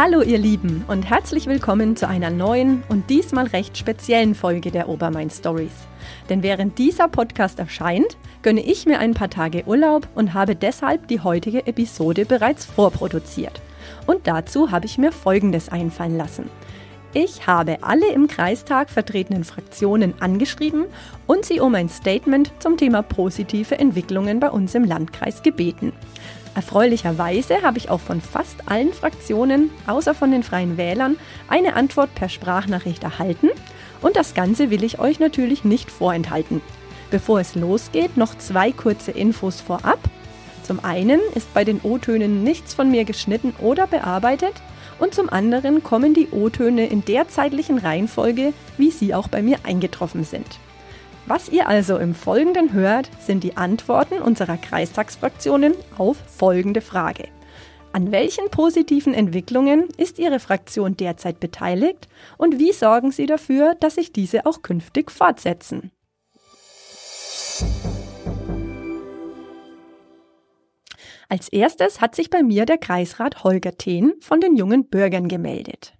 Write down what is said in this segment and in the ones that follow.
Hallo ihr Lieben und herzlich willkommen zu einer neuen und diesmal recht speziellen Folge der Obermain Stories. Denn während dieser Podcast erscheint, gönne ich mir ein paar Tage Urlaub und habe deshalb die heutige Episode bereits vorproduziert. Und dazu habe ich mir Folgendes einfallen lassen. Ich habe alle im Kreistag vertretenen Fraktionen angeschrieben und sie um ein Statement zum Thema positive Entwicklungen bei uns im Landkreis gebeten. Erfreulicherweise habe ich auch von fast allen Fraktionen, außer von den Freien Wählern, eine Antwort per Sprachnachricht erhalten und das Ganze will ich euch natürlich nicht vorenthalten. Bevor es losgeht, noch zwei kurze Infos vorab. Zum einen ist bei den O-Tönen nichts von mir geschnitten oder bearbeitet und zum anderen kommen die O-Töne in der zeitlichen Reihenfolge, wie sie auch bei mir eingetroffen sind. Was ihr also im Folgenden hört, sind die Antworten unserer Kreistagsfraktionen auf folgende Frage. An welchen positiven Entwicklungen ist Ihre Fraktion derzeit beteiligt und wie sorgen Sie dafür, dass sich diese auch künftig fortsetzen? Als erstes hat sich bei mir der Kreisrat Holger Thehn von den jungen Bürgern gemeldet.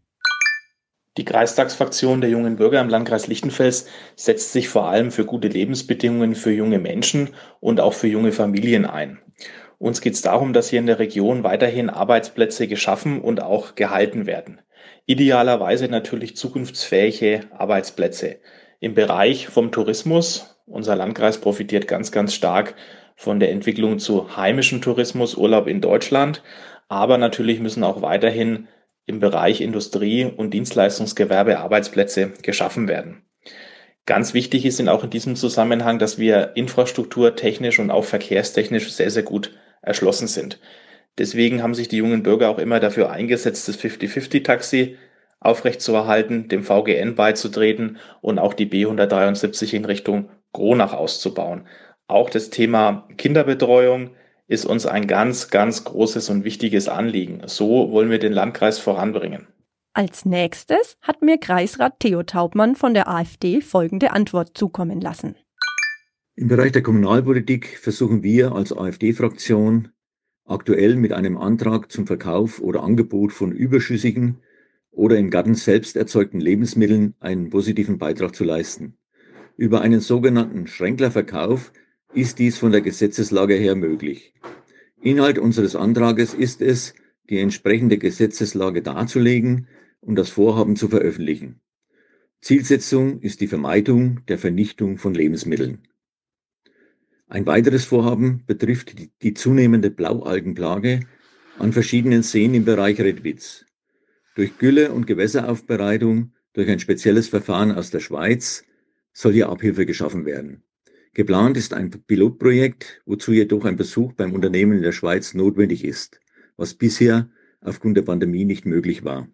Die Kreistagsfraktion der Jungen Bürger im Landkreis Lichtenfels setzt sich vor allem für gute Lebensbedingungen für junge Menschen und auch für junge Familien ein. Uns geht es darum, dass hier in der Region weiterhin Arbeitsplätze geschaffen und auch gehalten werden. Idealerweise natürlich zukunftsfähige Arbeitsplätze. Im Bereich vom Tourismus, unser Landkreis profitiert ganz, ganz stark von der Entwicklung zu heimischem Tourismus, Urlaub in Deutschland. Aber natürlich müssen auch weiterhin im Bereich Industrie und Dienstleistungsgewerbe Arbeitsplätze geschaffen werden. Ganz wichtig ist auch in diesem Zusammenhang, dass wir infrastrukturtechnisch und auch verkehrstechnisch sehr, sehr gut erschlossen sind. Deswegen haben sich die jungen Bürger auch immer dafür eingesetzt, das 50-50-Taxi aufrechtzuerhalten, dem VGN beizutreten und auch die B173 in Richtung Gronach auszubauen. Auch das Thema Kinderbetreuung ist uns ein ganz, ganz großes und wichtiges Anliegen. So wollen wir den Landkreis voranbringen. Als nächstes hat mir Kreisrat Theo Taubmann von der AfD folgende Antwort zukommen lassen. Im Bereich der Kommunalpolitik versuchen wir als AfD-Fraktion aktuell mit einem Antrag zum Verkauf oder Angebot von überschüssigen oder im Garten selbst erzeugten Lebensmitteln einen positiven Beitrag zu leisten. Über einen sogenannten Schränklerverkauf ist dies von der Gesetzeslage her möglich. Inhalt unseres Antrages ist es, die entsprechende Gesetzeslage darzulegen und das Vorhaben zu veröffentlichen. Zielsetzung ist die Vermeidung der Vernichtung von Lebensmitteln. Ein weiteres Vorhaben betrifft die, zunehmende Blaualgenplage an verschiedenen Seen im Bereich Redwitz. Durch Gülle- und Gewässeraufbereitung durch ein spezielles Verfahren aus der Schweiz soll hier Abhilfe geschaffen werden. Geplant ist ein Pilotprojekt, wozu jedoch ein Besuch beim Unternehmen in der Schweiz notwendig ist, was bisher aufgrund der Pandemie nicht möglich war.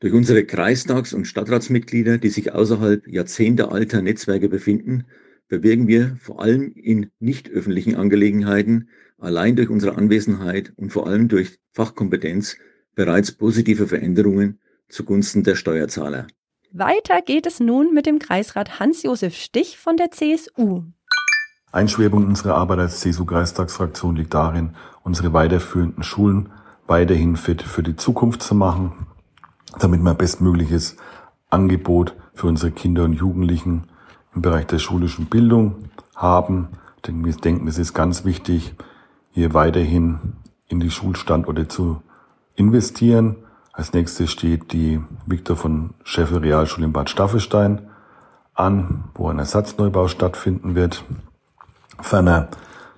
Durch unsere Kreistags- und Stadtratsmitglieder, die sich außerhalb jahrzehntealter Netzwerke befinden, bewirken wir vor allem in nicht öffentlichen Angelegenheiten allein durch unsere Anwesenheit und vor allem durch Fachkompetenz bereits positive Veränderungen zugunsten der Steuerzahler. Weiter geht es nun mit dem Kreisrat Hans-Josef Stich von der CSU. Ein Schwerpunkt unserer Arbeit als CSU-Kreistagsfraktion liegt darin, unsere weiterführenden Schulen weiterhin fit für die Zukunft zu machen, damit wir ein bestmögliches Angebot für unsere Kinder und Jugendlichen im Bereich der schulischen Bildung haben. Denn wir denken, es ist ganz wichtig, hier weiterhin in die Schulstandorte zu investieren als nächstes steht die Viktor von Scheffel Realschule in Bad Staffelstein an, wo ein Ersatzneubau stattfinden wird. Ferner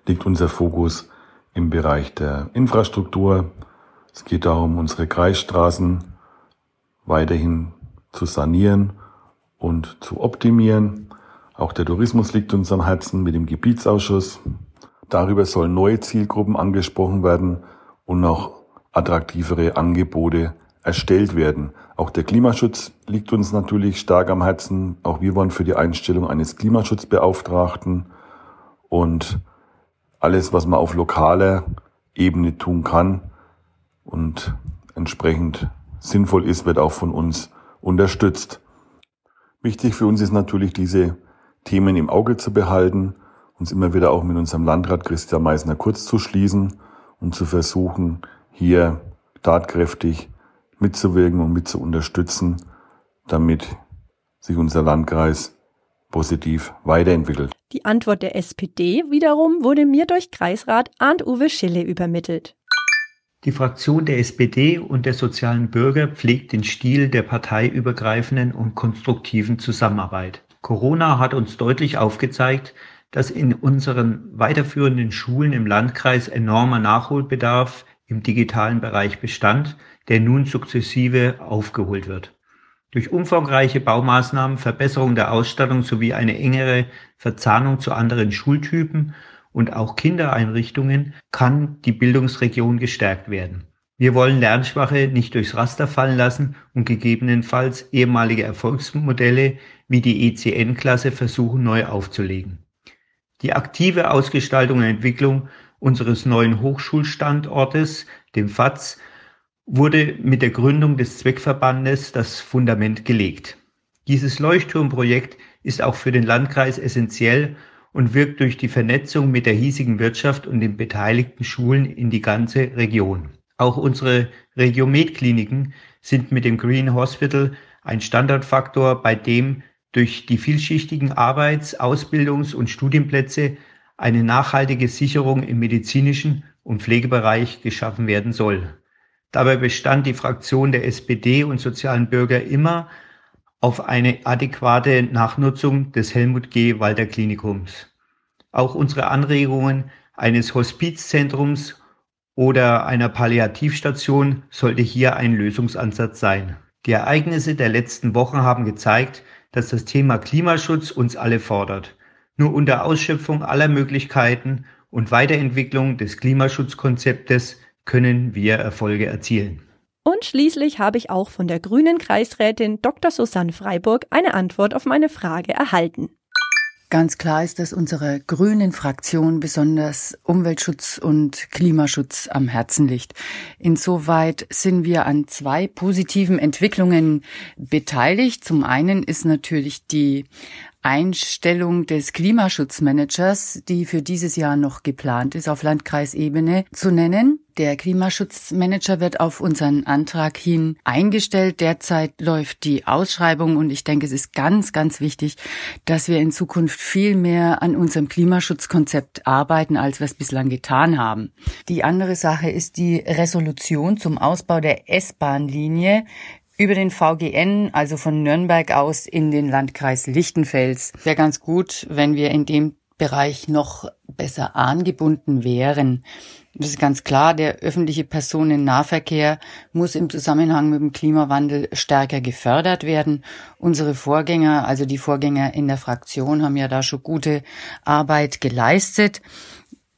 liegt unser Fokus im Bereich der Infrastruktur. Es geht darum, unsere Kreisstraßen weiterhin zu sanieren und zu optimieren. Auch der Tourismus liegt uns am Herzen mit dem Gebietsausschuss. Darüber sollen neue Zielgruppen angesprochen werden und noch attraktivere Angebote erstellt werden. Auch der Klimaschutz liegt uns natürlich stark am Herzen. Auch wir wollen für die Einstellung eines Klimaschutzbeauftragten und alles, was man auf lokaler Ebene tun kann und entsprechend sinnvoll ist, wird auch von uns unterstützt. Wichtig für uns ist natürlich, diese Themen im Auge zu behalten, uns immer wieder auch mit unserem Landrat Christian Meissner kurz zu schließen und zu versuchen, hier tatkräftig mitzuwirken und mit zu unterstützen, damit sich unser Landkreis positiv weiterentwickelt. Die Antwort der SPD wiederum wurde mir durch Kreisrat Arndt-Uwe Schille übermittelt. Die Fraktion der SPD und der sozialen Bürger pflegt den Stil der parteiübergreifenden und konstruktiven Zusammenarbeit. Corona hat uns deutlich aufgezeigt, dass in unseren weiterführenden Schulen im Landkreis enormer Nachholbedarf im digitalen Bereich bestand, der nun sukzessive aufgeholt wird. Durch umfangreiche Baumaßnahmen, Verbesserung der Ausstattung sowie eine engere Verzahnung zu anderen Schultypen und auch Kindereinrichtungen kann die Bildungsregion gestärkt werden. Wir wollen Lernschwache nicht durchs Raster fallen lassen und gegebenenfalls ehemalige Erfolgsmodelle wie die ECN-Klasse versuchen neu aufzulegen. Die aktive Ausgestaltung und Entwicklung unseres neuen Hochschulstandortes, dem FATS, wurde mit der Gründung des Zweckverbandes das Fundament gelegt. Dieses Leuchtturmprojekt ist auch für den Landkreis essentiell und wirkt durch die Vernetzung mit der hiesigen Wirtschaft und den beteiligten Schulen in die ganze Region. Auch unsere Regiomed-Kliniken sind mit dem Green Hospital ein Standardfaktor, bei dem durch die vielschichtigen Arbeits-, Ausbildungs- und Studienplätze eine nachhaltige Sicherung im medizinischen und Pflegebereich geschaffen werden soll. Dabei bestand die Fraktion der SPD und sozialen Bürger immer auf eine adäquate Nachnutzung des Helmut G. Walter Klinikums. Auch unsere Anregungen eines Hospizzentrums oder einer Palliativstation sollte hier ein Lösungsansatz sein. Die Ereignisse der letzten Wochen haben gezeigt, dass das Thema Klimaschutz uns alle fordert. Nur unter Ausschöpfung aller Möglichkeiten und Weiterentwicklung des Klimaschutzkonzeptes können wir Erfolge erzielen. Und schließlich habe ich auch von der grünen Kreisrätin Dr. Susanne Freiburg eine Antwort auf meine Frage erhalten. Ganz klar ist, dass unserer grünen Fraktion besonders Umweltschutz und Klimaschutz am Herzen liegt. Insoweit sind wir an zwei positiven Entwicklungen beteiligt. Zum einen ist natürlich die Einstellung des Klimaschutzmanagers, die für dieses Jahr noch geplant ist, auf Landkreisebene zu nennen. Der Klimaschutzmanager wird auf unseren Antrag hin eingestellt. Derzeit läuft die Ausschreibung und ich denke, es ist ganz, ganz wichtig, dass wir in Zukunft viel mehr an unserem Klimaschutzkonzept arbeiten, als wir es bislang getan haben. Die andere Sache ist die Resolution zum Ausbau der S-Bahn-Linie über den VGN, also von Nürnberg aus in den Landkreis Lichtenfels. Wäre ganz gut, wenn wir in dem Bereich noch besser angebunden wären. Das ist ganz klar, der öffentliche Personennahverkehr muss im Zusammenhang mit dem Klimawandel stärker gefördert werden. Unsere Vorgänger, also die Vorgänger in der Fraktion, haben ja da schon gute Arbeit geleistet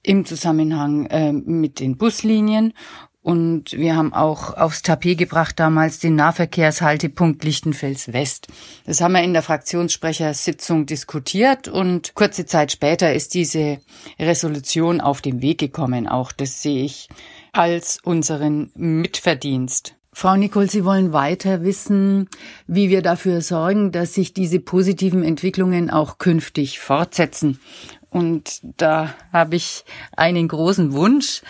im Zusammenhang äh, mit den Buslinien. Und wir haben auch aufs Tapet gebracht damals den Nahverkehrshaltepunkt Lichtenfels West. Das haben wir in der Fraktionssprechersitzung diskutiert und kurze Zeit später ist diese Resolution auf den Weg gekommen. Auch das sehe ich als unseren Mitverdienst. Frau Nicol, Sie wollen weiter wissen, wie wir dafür sorgen, dass sich diese positiven Entwicklungen auch künftig fortsetzen. Und da habe ich einen großen Wunsch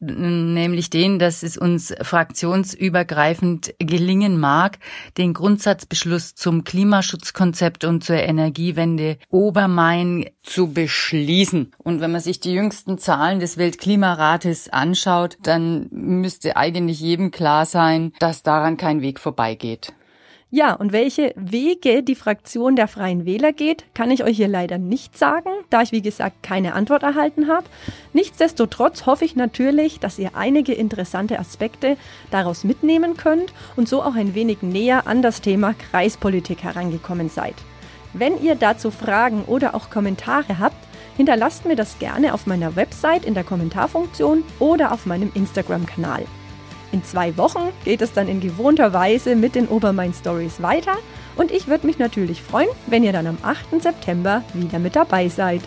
nämlich den, dass es uns fraktionsübergreifend gelingen mag, den Grundsatzbeschluss zum Klimaschutzkonzept und zur Energiewende Obermain zu beschließen. Und wenn man sich die jüngsten Zahlen des Weltklimarates anschaut, dann müsste eigentlich jedem klar sein, dass daran kein Weg vorbeigeht. Ja, und welche Wege die Fraktion der Freien Wähler geht, kann ich euch hier leider nicht sagen, da ich wie gesagt keine Antwort erhalten habe. Nichtsdestotrotz hoffe ich natürlich, dass ihr einige interessante Aspekte daraus mitnehmen könnt und so auch ein wenig näher an das Thema Kreispolitik herangekommen seid. Wenn ihr dazu Fragen oder auch Kommentare habt, hinterlasst mir das gerne auf meiner Website in der Kommentarfunktion oder auf meinem Instagram-Kanal. In zwei Wochen geht es dann in gewohnter Weise mit den Obermain Stories weiter und ich würde mich natürlich freuen, wenn ihr dann am 8. September wieder mit dabei seid.